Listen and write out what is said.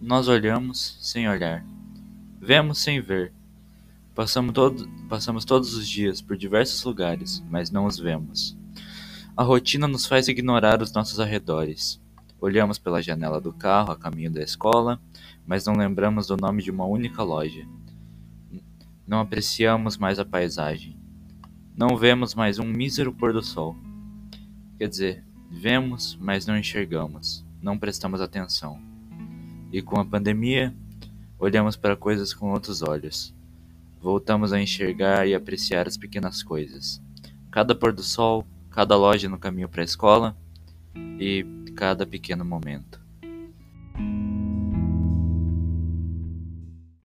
Nós olhamos sem olhar. Vemos sem ver. Passamos, todo, passamos todos os dias por diversos lugares, mas não os vemos. A rotina nos faz ignorar os nossos arredores. Olhamos pela janela do carro a caminho da escola, mas não lembramos do nome de uma única loja. Não apreciamos mais a paisagem. Não vemos mais um mísero pôr do sol. Quer dizer, vemos, mas não enxergamos, não prestamos atenção. E com a pandemia, olhamos para coisas com outros olhos. Voltamos a enxergar e apreciar as pequenas coisas. Cada pôr do sol, cada loja no caminho para a escola e cada pequeno momento.